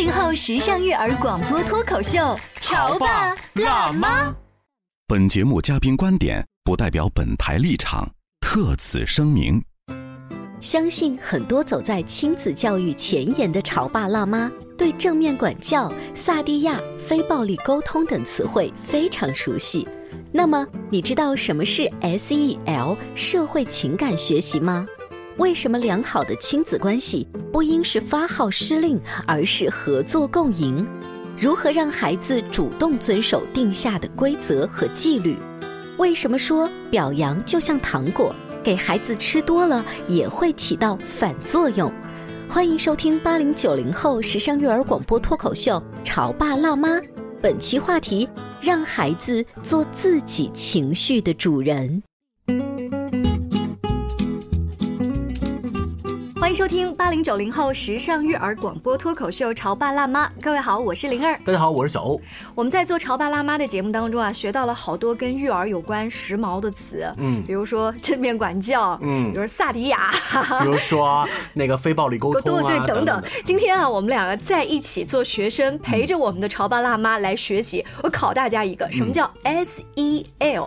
八零后时尚育儿广播脱口秀，潮爸辣妈。本节目嘉宾观点不代表本台立场，特此声明。相信很多走在亲子教育前沿的潮爸辣妈，对正面管教、萨蒂亚、非暴力沟通等词汇非常熟悉。那么，你知道什么是 SEL 社会情感学习吗？为什么良好的亲子关系不应是发号施令，而是合作共赢？如何让孩子主动遵守定下的规则和纪律？为什么说表扬就像糖果，给孩子吃多了也会起到反作用？欢迎收听八零九零后时尚育儿广播脱口秀《潮爸辣妈》，本期话题：让孩子做自己情绪的主人。欢迎收听八零九零后时尚育儿广播脱口秀《潮爸辣妈》。各位好，我是灵儿。大家好，我是小欧。我们在做《潮爸辣妈》的节目当中啊，学到了好多跟育儿有关时髦的词，嗯，比如说正面管教，嗯，比如萨迪亚，比如说那个非暴力沟通啊，对等等。今天啊，我们两个在一起做学生，陪着我们的潮爸辣妈来学习。我考大家一个，什么叫 SEL？SEL。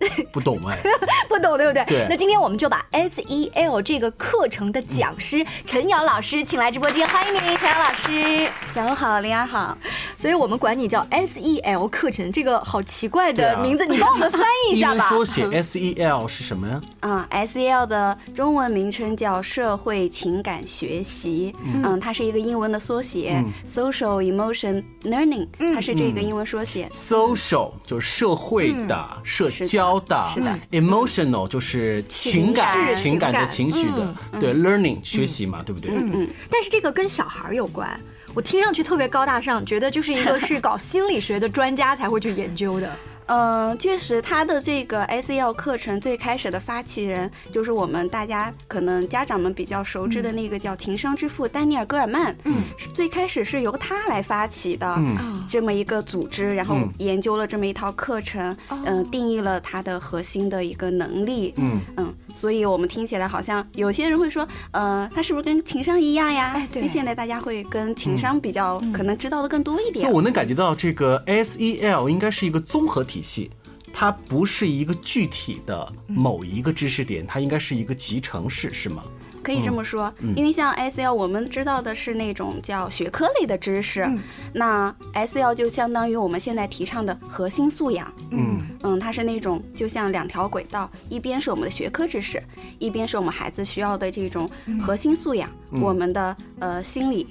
不懂哎，不懂对不对？对。那今天我们就把 S E L 这个课程的讲师陈瑶老师请来直播间，欢迎你，陈瑶老师。下午好，灵儿好。所以我们管你叫 S E L 课程，这个好奇怪的名字，你帮我们翻译一下吧。缩写 S E L 是什么呀？啊，S E L 的中文名称叫社会情感学习，嗯，它是一个英文的缩写，Social Emotion Learning，它是这个英文缩写。Social 就是社会的社交。的是的，emotional 就是情感、情感的情绪的，对，learning 学习嘛，对不对？嗯嗯。但是这个跟小孩有关，我听上去特别高大上，觉得就是一个是搞心理学的专家才会去研究的。嗯，确实，他的这个 S E L 课程最开始的发起人就是我们大家可能家长们比较熟知的那个叫情商之父丹尼尔·戈尔曼。嗯，最开始是由他来发起的这么一个组织，然后研究了这么一套课程，嗯，定义了他的核心的一个能力。嗯嗯，所以我们听起来好像有些人会说，呃，他是不是跟情商一样呀？哎，对。现在大家会跟情商比较可能知道的更多一点。所以我能感觉到这个 S E L 应该是一个综合体。系，它不是一个具体的某一个知识点，它应该是一个集成式，是吗？可以这么说，因为像 S L，我们知道的是那种叫学科类的知识，那 S L 就相当于我们现在提倡的核心素养。嗯。嗯，它是那种就像两条轨道，一边是我们的学科知识，一边是我们孩子需要的这种核心素养，我们的呃心理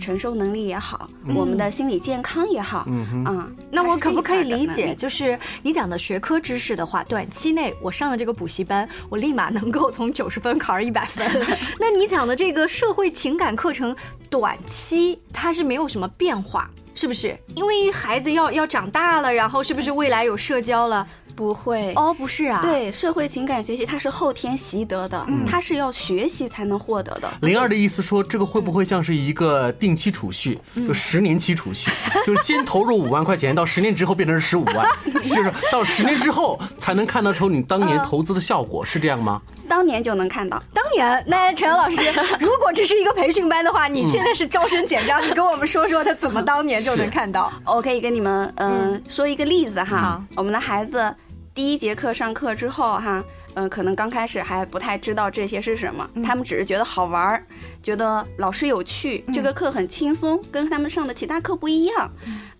承受能力也好，我们的心理健康也好。嗯啊，那我可不可以理解，就是你讲的学科知识的话，短期内我上了这个补习班，我立马能够从九十分考上一百分？那你讲的这个社会情感课程，短期它是没有什么变化，是不是？因为孩子要要长大了，然后是不是未来有社交了？不会哦，不是啊。对，社会情感学习它是后天习得的，它是要学习才能获得的。灵儿的意思说，这个会不会像是一个定期储蓄，就十年期储蓄，就是先投入五万块钱，到十年之后变成十五万，就是到十年之后才能看得出你当年投资的效果，是这样吗？当年就能看到。当年，那陈老师，如果这是一个培训班的话，你现在是招生简章，你跟我们说说他怎么当年就能看到？我可以跟你们嗯说一个例子哈，我们的孩子。第一节课上课之后，哈，嗯，可能刚开始还不太知道这些是什么，他们只是觉得好玩儿，觉得老师有趣，这个课很轻松，跟他们上的其他课不一样，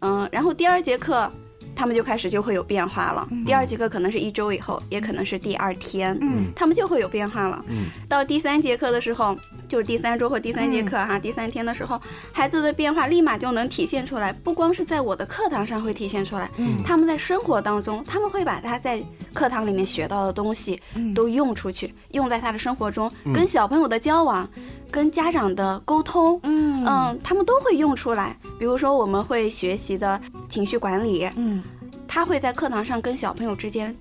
嗯，然后第二节课，他们就开始就会有变化了。第二节课可能是一周以后，也可能是第二天，嗯，他们就会有变化了。嗯，到第三节课的时候，就是第三周或第三节课哈，第三天的时候，孩子的变化立马就能体现出来，不光是在我的课堂上会体现出来，嗯，他们在生活当中，他们会把他在课堂里面学到的东西都用出去，用在他的生活中，跟小朋友的交往。跟家长的沟通，嗯嗯，他们都会用出来。比如说，我们会学习的情绪管理，嗯，他会在课堂上跟小朋友之间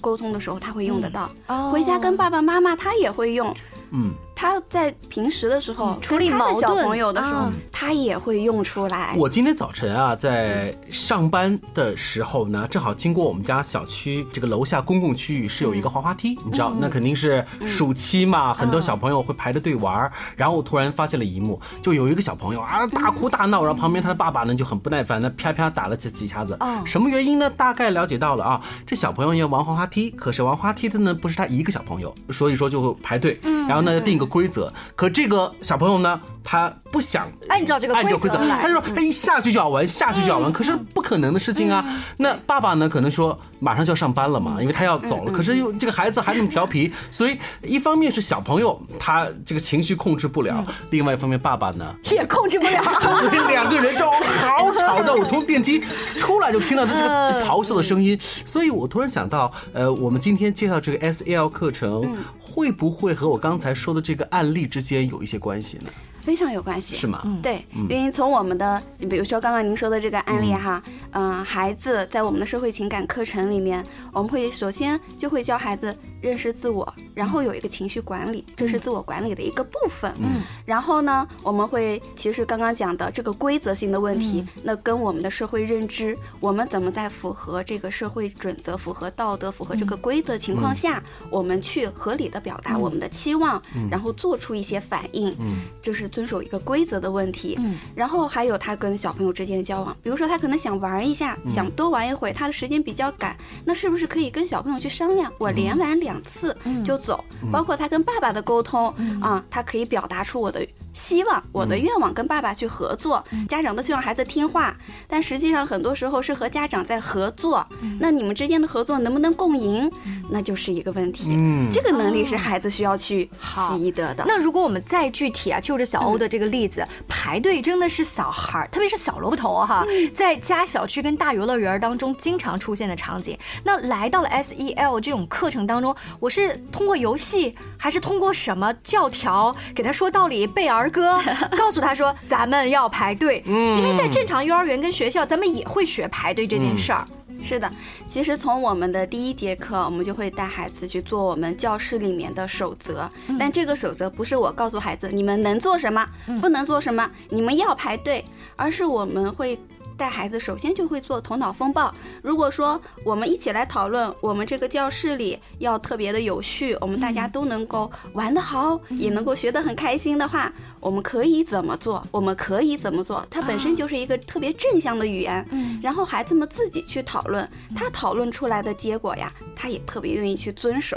沟通的时候，他会用得到。回家跟爸爸妈妈，他也会用。嗯。他在平时的时候处理矛盾小朋友的时候，他也会用出来。我今天早晨啊，在上班的时候呢，正好经过我们家小区这个楼下公共区域是有一个滑滑梯，你知道，那肯定是暑期嘛，很多小朋友会排着队玩。然后我突然发现了一幕，就有一个小朋友啊大哭大闹，然后旁边他的爸爸呢就很不耐烦的啪啪打了几几下子。什么原因呢？大概了解到了啊，这小朋友要玩滑滑梯，可是玩滑梯的呢不是他一个小朋友，所以说就排队，然后呢定个。规则，可这个小朋友呢，他不想按照这个按照规则，他就说他一下去就要玩，下去就要玩，可是不可能的事情啊。那爸爸呢，可能说马上就要上班了嘛，因为他要走了，可是又这个孩子还那么调皮，所以一方面是小朋友他这个情绪控制不了，另外一方面爸爸呢也控制不了，所以两个人就好吵的。我从电梯出来就听到这个这咆哮的声音，所以我突然想到，呃，我们今天介绍这个 S L 课程会不会和我刚才说的这这个案例之间有一些关系呢？非常有关系，是吗？对，因为从我们的，比如说刚刚您说的这个案例哈，嗯，孩子在我们的社会情感课程里面，我们会首先就会教孩子。认识自我，然后有一个情绪管理，这是自我管理的一个部分。嗯，然后呢，我们会其实刚刚讲的这个规则性的问题，那跟我们的社会认知，我们怎么在符合这个社会准则、符合道德、符合这个规则情况下，我们去合理的表达我们的期望，然后做出一些反应。嗯，就是遵守一个规则的问题。嗯，然后还有他跟小朋友之间的交往，比如说他可能想玩一下，想多玩一会，他的时间比较赶，那是不是可以跟小朋友去商量，我连玩两。两次就走，包括他跟爸爸的沟通啊，他可以表达出我的希望、我的愿望，跟爸爸去合作。家长都希望孩子听话，但实际上很多时候是和家长在合作。那你们之间的合作能不能共赢，那就是一个问题。嗯，这个能力是孩子需要去习得的。那如果我们再具体啊，就着小欧的这个例子，排队真的是小孩儿，特别是小萝卜头哈，在家小区跟大游乐园当中经常出现的场景。那来到了 S E L 这种课程当中。我是通过游戏，还是通过什么教条给他说道理、背儿歌，告诉他说咱们要排队？嗯，因为在正常幼儿园跟学校，咱们也会学排队这件事儿。是的，其实从我们的第一节课，我们就会带孩子去做我们教室里面的守则。但这个守则不是我告诉孩子你们能做什么，不能做什么，你们要排队，而是我们会。带孩子首先就会做头脑风暴。如果说我们一起来讨论，我们这个教室里要特别的有序，我们大家都能够玩得好，也能够学得很开心的话，我们可以怎么做？我们可以怎么做？它本身就是一个特别正向的语言。嗯，然后孩子们自己去讨论，他讨论出来的结果呀，他也特别愿意去遵守。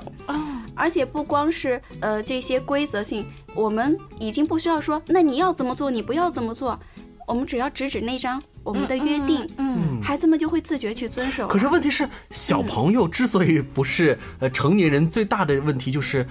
而且不光是呃这些规则性，我们已经不需要说，那你要怎么做，你不要怎么做，我们只要指指那张。我们的约定，嗯，孩子们就会自觉去遵守。可是问题是，小朋友之所以不是呃成年人，最大的问题就是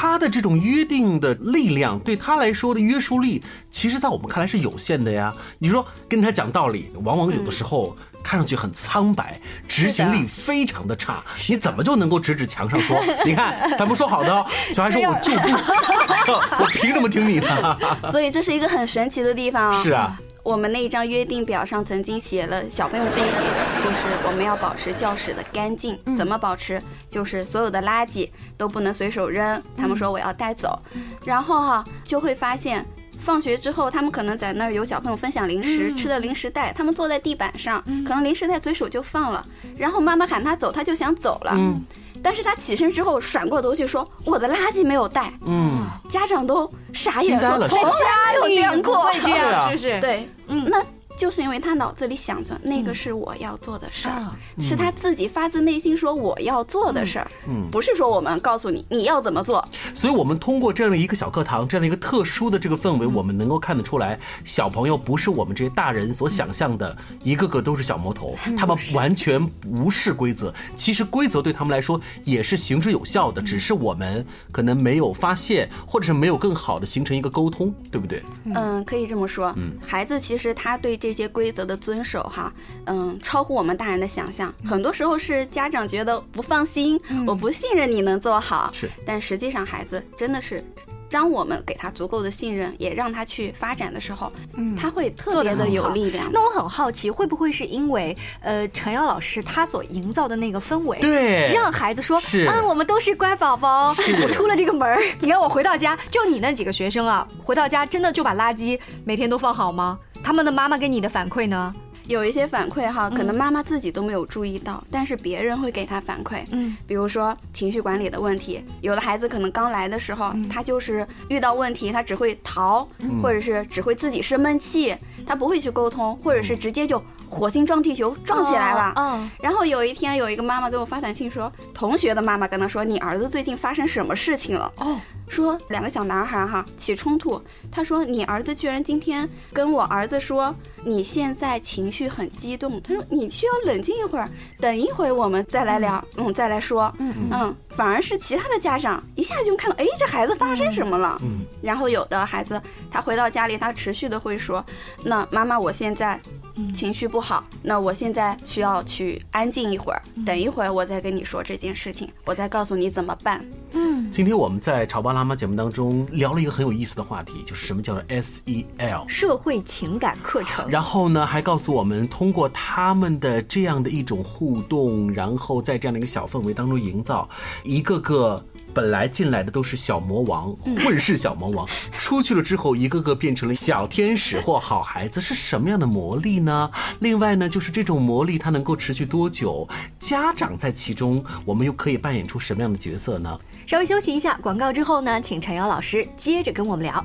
他的这种约定的力量，对他来说的约束力，其实在我们看来是有限的呀。你说跟他讲道理，往往有的时候看上去很苍白，执行力非常的差。你怎么就能够指指墙上说，你看咱们说好的，小孩说我就不，我凭什么听你的？所以这是一个很神奇的地方。是啊。我们那一张约定表上曾经写了，小朋友自己写的，就是我们要保持教室的干净。怎么保持？就是所有的垃圾都不能随手扔。他们说我要带走，然后哈就会发现，放学之后他们可能在那儿有小朋友分享零食，吃的零食袋，他们坐在地板上，可能零食袋随手就放了，然后妈妈喊他走，他就想走了。但是他起身之后，转过头去说：“我的垃圾没有带。”嗯，家长都傻眼了，从来没有这样过，这样是不是？对，嗯，那就是因为他脑子里想着那个是我要做的事儿，啊是他自己发自内心说我要做的事儿，嗯不是说我们告诉你你要怎么做。所以，我们通过这样的一个小课堂，这样的一个特殊的这个氛围，我们能够看得出来，小朋友不是我们这些大人所想象的，一个个都是小魔头，他们完全无视规则。其实规则对他们来说也是行之有效的，只是我们可能没有发现，或者是没有更好的形成一个沟通，对不对？嗯，可以这么说。嗯，孩子其实他对这些规则的遵守，哈，嗯，超乎我们大人的想象。很多时候是家长觉得不放心，我不信任你能做好。是，但实际上孩子真的是。当我们给他足够的信任，也让他去发展的时候，嗯，他会特别的有力量。那我很好奇，会不会是因为呃陈瑶老师他所营造的那个氛围，对让孩子说，是啊，我们都是乖宝宝，我出了这个门儿，你看我回到家，就你那几个学生啊，回到家真的就把垃圾每天都放好吗？他们的妈妈给你的反馈呢？有一些反馈哈，可能妈妈自己都没有注意到，但是别人会给他反馈。嗯，比如说情绪管理的问题，有的孩子可能刚来的时候，他就是遇到问题，他只会逃，或者是只会自己生闷气，他不会去沟通，或者是直接就火星撞地球撞起来了。嗯，然后有一天，有一个妈妈给我发短信说，同学的妈妈跟他说，你儿子最近发生什么事情了？哦。说两个小男孩哈起冲突，他说你儿子居然今天跟我儿子说你现在情绪很激动，他说你需要冷静一会儿，等一会我们再来聊，嗯，再来说，嗯嗯，反而是其他的家长一下就看到，哎，这孩子发生什么了？嗯，然后有的孩子他回到家里，他持续的会说，那妈妈我现在。情绪不好，那我现在需要去安静一会儿，等一会儿我再跟你说这件事情，我再告诉你怎么办。嗯，今天我们在潮爸辣妈节目当中聊了一个很有意思的话题，就是什么叫做 SEL 社会情感课程。然后呢，还告诉我们通过他们的这样的一种互动，然后在这样的一个小氛围当中营造，一个个。本来进来的都是小魔王，混世小魔王，出去了之后，一个个变成了小天使或好孩子，是什么样的魔力呢？另外呢，就是这种魔力它能够持续多久？家长在其中，我们又可以扮演出什么样的角色呢？稍微休息一下，广告之后呢，请陈瑶老师接着跟我们聊。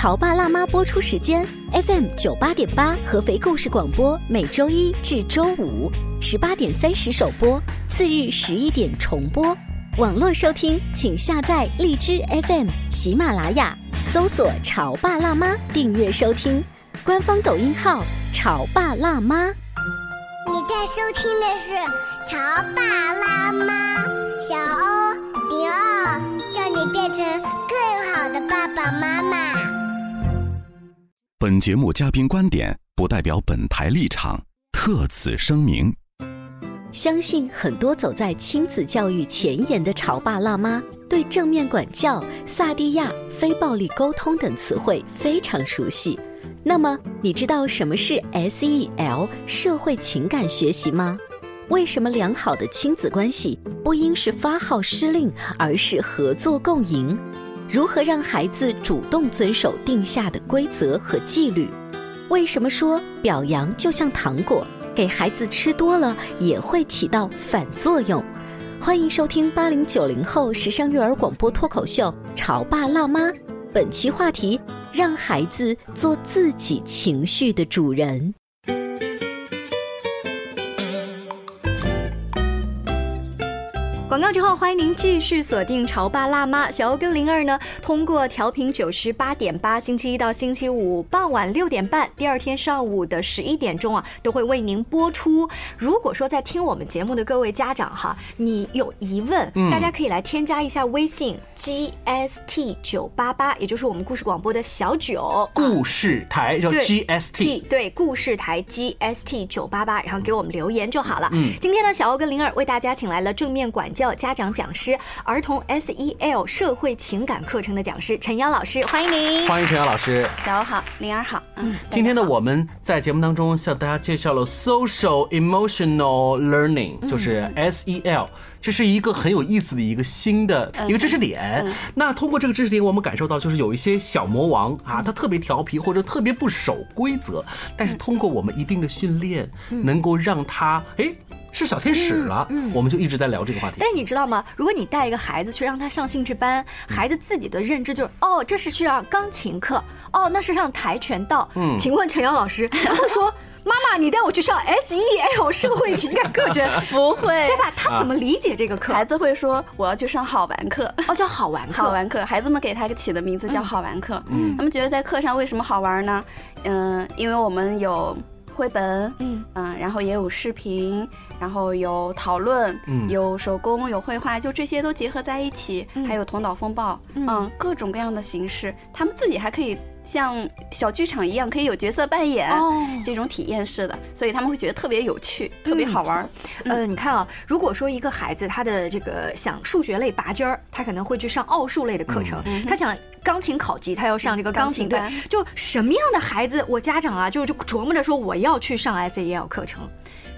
潮爸辣妈播出时间：FM 九八点八合肥故事广播，每周一至周五十八点三十首播，次日十一点重播。网络收听，请下载荔枝 FM、喜马拉雅，搜索“潮爸辣妈”订阅收听。官方抖音号“潮爸辣妈”。你在收听的是《潮爸辣妈》，小欧零二，叫你变成更好的爸爸妈妈。本节目嘉宾观点不代表本台立场，特此声明。相信很多走在亲子教育前沿的潮爸辣妈，对正面管教、萨蒂亚、非暴力沟通等词汇非常熟悉。那么，你知道什么是 SEL 社会情感学习吗？为什么良好的亲子关系不应是发号施令，而是合作共赢？如何让孩子主动遵守定下的规则和纪律？为什么说表扬就像糖果，给孩子吃多了也会起到反作用？欢迎收听八零九零后时尚育儿广播脱口秀《潮爸辣妈》，本期话题：让孩子做自己情绪的主人。广告之后，欢迎您继续锁定《潮爸辣妈》。小欧跟灵儿呢，通过调频九十八点八，星期一到星期五傍晚六点半，第二天上午的十一点钟啊，都会为您播出。如果说在听我们节目的各位家长哈，你有疑问，嗯大家可以来添加一下微信 GST 九八八，也就是我们故事广播的小九。故事台叫对 GST，对，故事台 GST 九八八，然后给我们留言就好了。嗯今天呢，小欧跟灵儿为大家请来了正面管教家长讲师、儿童 SEL 社会情感课程的讲师陈瑶老师，欢迎您。欢迎陈瑶老师。下午好，灵儿好。嗯，今天呢，我们在节目当中向大家介绍了 Social Emotional Learning，就是 SEL，这是一个很有意思的一个新的一个知识点。那通过这个知识点，我们感受到就是有一些小魔王啊，他特别调皮或者特别不守规则，但是通过我们一定的训练，能够让他哎。是小天使了，嗯，我们就一直在聊这个话题。但你知道吗？如果你带一个孩子去让他上兴趣班，孩子自己的认知就是哦，这是需要钢琴课，哦，那是上跆拳道。嗯，请问陈瑶老师，他会说妈妈，你带我去上 SEL 社会情感课程？不会，对吧？他怎么理解这个课？孩子会说我要去上好玩课，哦，叫好玩课。好玩课，孩子们给他起的名字叫好玩课。嗯，他们觉得在课上为什么好玩呢？嗯，因为我们有绘本，嗯嗯，然后也有视频。然后有讨论，有手工，有绘画，就这些都结合在一起，还有头脑风暴，嗯，各种各样的形式，他们自己还可以像小剧场一样，可以有角色扮演，这种体验式的，所以他们会觉得特别有趣，特别好玩。呃，你看啊，如果说一个孩子他的这个想数学类拔尖儿，他可能会去上奥数类的课程；他想钢琴考级，他要上这个钢琴班。就什么样的孩子，我家长啊，就就琢磨着说我要去上 SEL 课程。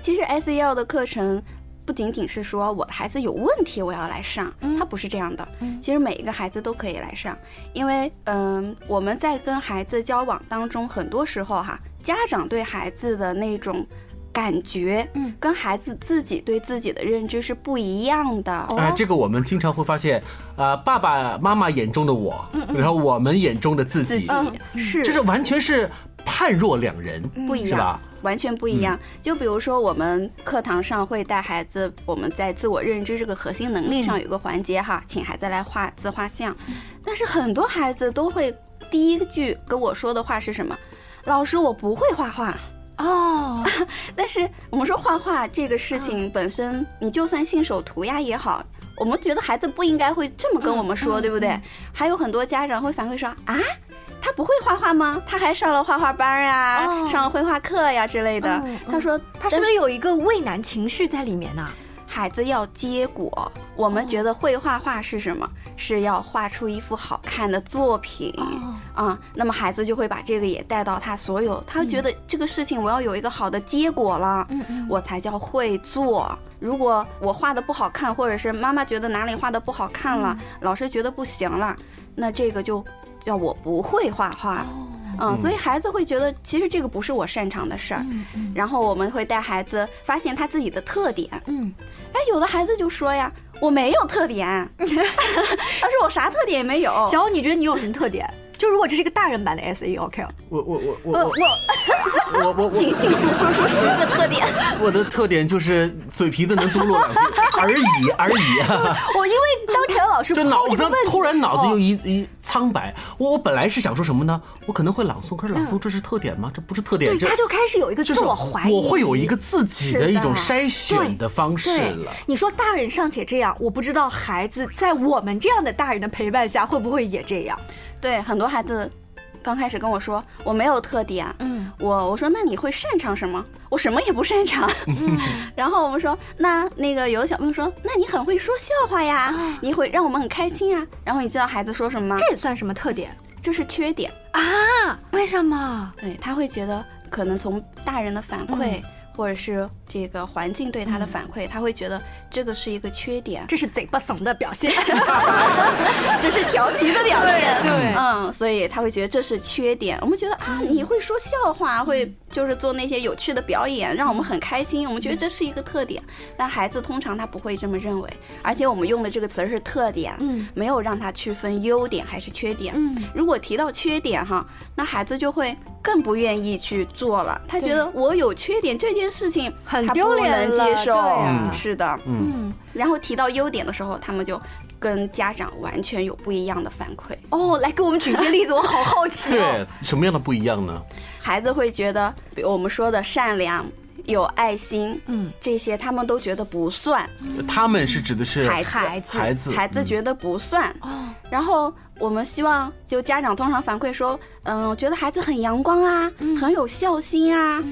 其实 SEL 的课程不仅仅是说我的孩子有问题我要来上，它不是这样的。其实每一个孩子都可以来上，因为嗯，我们在跟孩子交往当中，很多时候哈，家长对孩子的那种感觉，嗯，跟孩子自己对自己的认知是不一样的。哎，这个我们经常会发现，啊，爸爸妈妈眼中的我，然后我们眼中的自己，是，就是完全是判若两人，不一样。完全不一样。就比如说，我们课堂上会带孩子，我们在自我认知这个核心能力上有个环节哈，请孩子来画自画像。但是很多孩子都会第一句跟我说的话是什么？老师，我不会画画。哦。但是我们说画画这个事情本身，你就算信手涂鸦也好，我们觉得孩子不应该会这么跟我们说，对不对？还有很多家长会反馈说啊。他不会画画吗？他还上了画画班呀，上了绘画课呀之类的。他说他是不是有一个畏难情绪在里面呢？孩子要结果，我们觉得会画画是什么？是要画出一幅好看的作品啊。那么孩子就会把这个也带到他所有，他觉得这个事情我要有一个好的结果了，我才叫会做。如果我画的不好看，或者是妈妈觉得哪里画的不好看了，老师觉得不行了，那这个就。叫我不会画画，嗯，所以孩子会觉得其实这个不是我擅长的事儿，然后我们会带孩子发现他自己的特点，嗯，哎，有的孩子就说呀，我没有特点，他是我啥特点也没有。小欧，你觉得你有什么特点？就如果这是个大人版的 S E O K，我我我我。我。我我我，请迅速说出十个特点。我的特点就是嘴皮子能嘟噜两。而已而已。我因为当陈老师就脑子突然脑子又一一苍白。我我本来是想说什么呢？我可能会朗诵，可是朗诵这是特点吗？这不是特点。对，他就开始有一个自我怀疑。我会有一个自己的一种筛选的方式了。你说大人尚且这样，我不知道孩子在我们这样的大人的陪伴下会不会也这样。对很多孩子，刚开始跟我说我没有特点，嗯，我我说那你会擅长什么？我什么也不擅长。嗯 然后我们说那那个有的小朋友说，那你很会说笑话呀，你会让我们很开心啊。然后你知道孩子说什么吗？这也算什么特点？这是缺点啊？为什么？对他会觉得可能从大人的反馈。或者是这个环境对他的反馈，他会觉得这个是一个缺点，这是嘴巴怂的表现，这是调皮的表现，对，嗯，所以他会觉得这是缺点。我们觉得啊，你会说笑话，会就是做那些有趣的表演，让我们很开心，我们觉得这是一个特点。但孩子通常他不会这么认为，而且我们用的这个词是特点，嗯，没有让他区分优点还是缺点。嗯，如果提到缺点哈，那孩子就会。更不愿意去做了，他觉得我有缺点这件事情很丢脸，能接受。是的，嗯。然后提到优点的时候，他们就跟家长完全有不一样的反馈。哦，来给我们举些例子，我好好奇。对，什么样的不一样呢？孩子会觉得，比如我们说的善良。有爱心，嗯，这些他们都觉得不算。他们是指的是孩子，孩子，孩子。觉得不算。哦，然后我们希望，就家长通常反馈说，嗯，觉得孩子很阳光啊，很有孝心啊。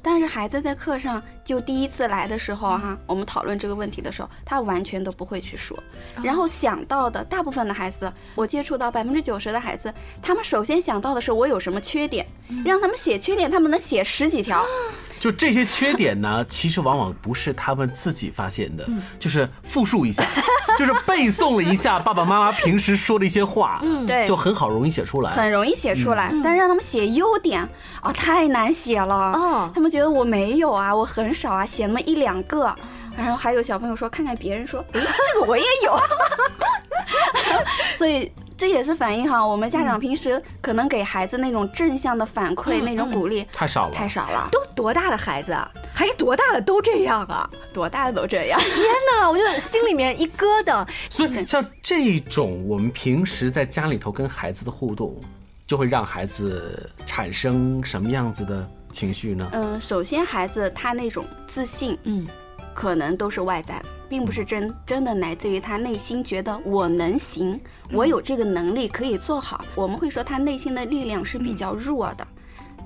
但是孩子在课上就第一次来的时候哈，我们讨论这个问题的时候，他完全都不会去说。然后想到的大部分的孩子，我接触到百分之九十的孩子，他们首先想到的是我有什么缺点，让他们写缺点，他们能写十几条。就这些缺点呢，其实往往不是他们自己发现的，嗯就是复述一下，就是背诵了一下爸爸妈妈平时说的一些话，嗯对就很好容易写出来，很容易写出来，但是让他们写优点啊、太难写了。哦，他们觉得我没有啊，我很少啊，写那么一两个。然后还有小朋友说，看看别人说，诶，这个我也有。所以这也是反映哈，我们家长平时可能给孩子那种正向的反馈、嗯那种鼓励太少了，太少了。都多大的孩子啊？还是多大的都这样啊？多大的都这样？天哪，我就心里面一咯噔。所以像这种我们平时在家里头跟孩子的互动，就会让孩子产生什么样子的情绪呢？嗯，首先孩子他那种自信，嗯，可能都是外在的，并不是真真的来自于他内心觉得我能行，我有这个能力可以做好。我们会说他内心的力量是比较弱的，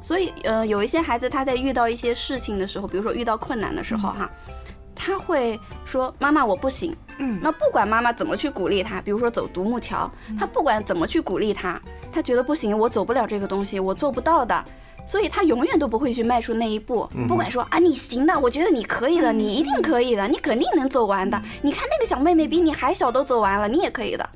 所以呃，有一些孩子他在遇到一些事情的时候，比如说遇到困难的时候哈。他会说：“妈妈，我不行。”嗯，那不管妈妈怎么去鼓励他，比如说走独木桥，他不管怎么去鼓励他，他觉得不行，我走不了这个东西，我做不到的，所以他永远都不会去迈出那一步。嗯不管说啊，你行的，我觉得你可以的，你一定可以的，你肯定能走完的。你看那个小妹妹比你还小都走完了，你也可以的。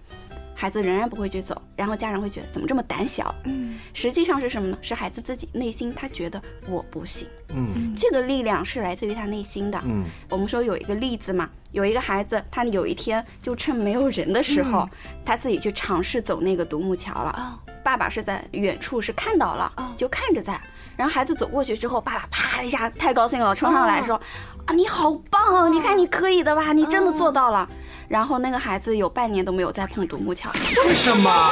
孩子仍然不会去走，然后家长会觉得怎么这么胆小？嗯，实际上是什么呢？是孩子自己内心他觉得我不行。嗯这个力量是来自于他内心的。嗯，我们说有一个例子嘛，有一个孩子，他有一天就趁没有人的时候，他自己去尝试走那个独木桥了。爸爸是在远处是看到了，就看着在。然后孩子走过去之后，爸爸啪一下太高兴了，冲上来说：“啊，你好棒哦！你看你可以的吧？你真的做到了。”然后那个孩子有半年都没有再碰独木桥。为什么？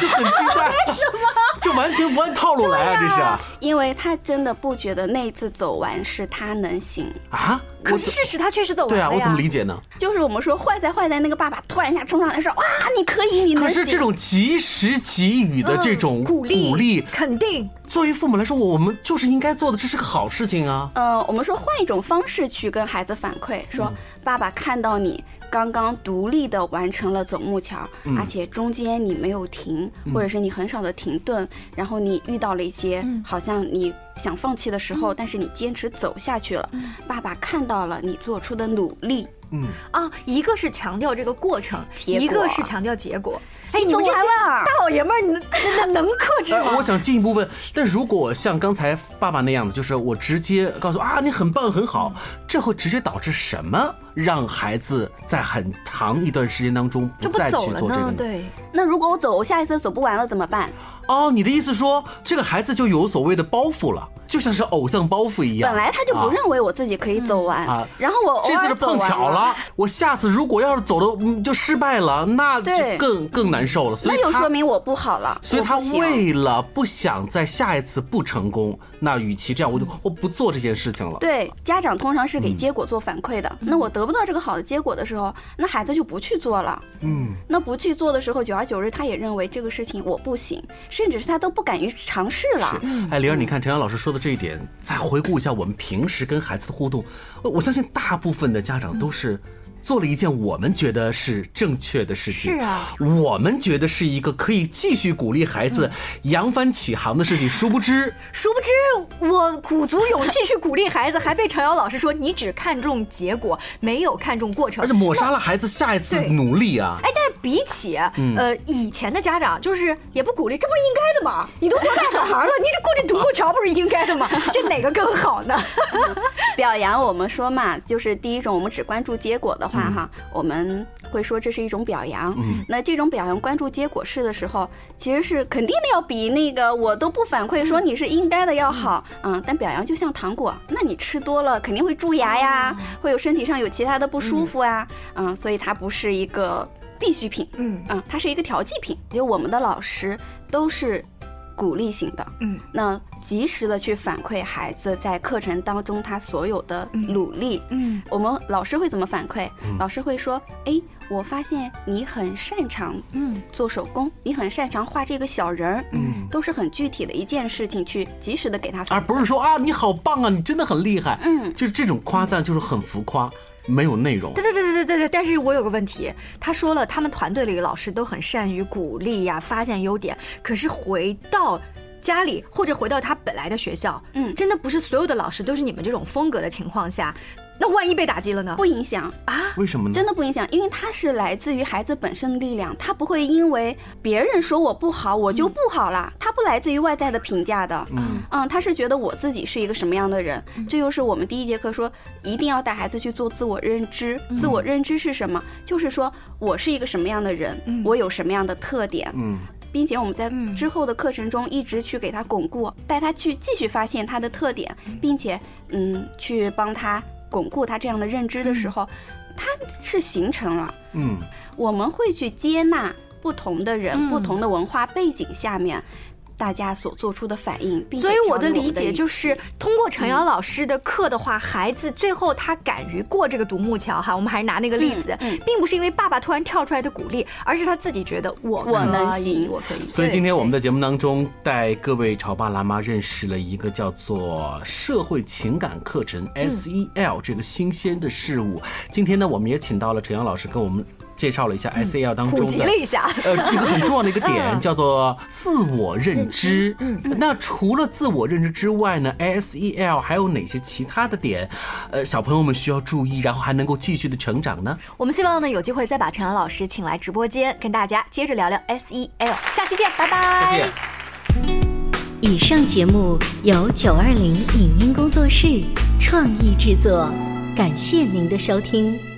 就很奇怪，为什么？这完全不按套路来啊！这是因为他真的不觉得那一次走完是他能行。啊？可是事实他确实走完了对啊，我怎么理解呢？就是我们说坏在坏在那个爸爸突然一下冲上来说：“哇，你可以，你能行。”可是这种及时给予的这种鼓励、鼓励、肯定，作为父母来说，我们就是应该做的，这是个好事情啊。呃，我们说换一种方式去跟孩子反馈，说爸爸看到你刚刚独立的完成了走木桥，嗯。而且中间你没有停，嗯。或者是你很少的停顿，然后你遇到了一些好像你想放弃的时候，但是你坚持走下去了，爸爸看到了你做出的努力。嗯啊，一个是强调这个过程，一个是强调结果。哎，你这大老爷们儿，你能能能克制吗？哎我想进一步问，但如果像刚才爸爸那样子，就是我直接告诉啊，你很棒很好，这会直接导致什么？让孩子在很长一段时间当中不再去做这个呢？对，那如果我走，我下一次走不完了怎么办？哦，你的意思说这个孩子就有所谓的包袱了，就像是偶像包袱一样。本来他就不啊认为我自己可以走完，啊然后我这次是碰巧了，我下次如果要是走的嗯就失败了，那就更更难受了。所以那就说明我不好了。所以他为了不想在下一次不成功，那与其这样，我就我不做这件事情了。对家长通常是嗯给结果做反馈的，那我得不到这个好的结果的时候，那孩子就不去做了。嗯，那不去做的时候，久而久之，他也认为这个事情我不行，甚至是他都不敢于尝试了。哎，玲儿，你看陈阳老师说的这一点，再回顾一下我们平时跟孩子的互动，呃我相信大部分的家长都是。做了一件我们觉得是正确的事情，是啊，我们觉得是一个可以继续鼓励孩子扬帆起航的事情，殊不知，殊不知我鼓足勇气去鼓励孩子，还被陈瑶老师说你只看重结果，没有看重过程，而且抹杀了孩子下一次努力啊！哎，但是比起、嗯呃以前的家长，就是也不鼓励，这不是应该的吗？你都多大小孩了，你这过这独木桥不是应该的吗？这哪个更好呢？表扬我们说嘛，就是第一种，我们只关注结果的话，哈，我们会说这是一种表扬。嗯那这种表扬关注结果式的时候，其实是肯定的要比那个我都不反馈说你是应该的要好。嗯，但表扬就像糖果，那你吃多了肯定会蛀牙呀，会有身体上有其他的不舒服啊。嗯，所以它不是一个必需品。嗯嗯，它是一个调剂品。就我们的老师都是鼓励型的。嗯，那及时的去反馈孩子在课程当中他所有的努力。嗯，我们老师会怎么反馈？嗯老师会说：“哎，我发现你很擅长嗯做手工，你很擅长画这个小人儿，嗯都是很具体的一件事情，去及时的给他反而不是说啊你好棒啊，你真的很厉害。嗯，就是这种夸赞就是很浮夸，没有内容对。对对对对对对，但是我有个问题，他说了，他们团队里的老师都很善于鼓励呀、发现优点，可是回到。家里或者回到他本来的学校，嗯真的不是所有的老师都是你们这种风格的情况下，那万一被打击了呢？不影响啊，为什么呢？真的不影响，因为它是来自于孩子本身的力量，他不会因为别人说我不好，我就不好了，他不来自于外在的评价的。嗯嗯，他是觉得我自己是一个什么样的人，这就是我们第一节课说，一定要带孩子去做自我认知。自我认知是什么？就是说我是一个什么样的人，我有什么样的特点。嗯并且我们在之后的课程中一直去给他巩固，带他去继续发现他的特点，并且嗯，去帮他巩固他这样的认知的时候，他是形成了。嗯我们会去接纳不同的人、嗯不同的文化背景下面。大家所做出的反应，并所以我的理解就是，通过陈瑶老师的课的话，孩子最后他敢于过这个独木桥哈。我们还是拿那个例子，嗯嗯并不是因为爸爸突然跳出来的鼓励，而是他自己觉得我我能行我可以。所以今天我们的节目当中，带各位潮爸辣妈认识了一个叫做社会情感课程 SEL 这个新鲜的事物。今天呢，我们也请到了陈瑶老师跟我们介绍了一下 SEL 当中的普及了一下呃，这个很重要的一个点 嗯叫做自我认知。嗯那除了自我认知之外呢，SEL 还有哪些其他的点，呃，小朋友们需要注意，然后还能够继续的成长呢？我们希望呢有机会再把陈阳老师请来直播间，跟大家接着聊聊 SEL。下期见，拜拜。再见。以上节目由九二零影音工作室创意制作，感谢您的收听。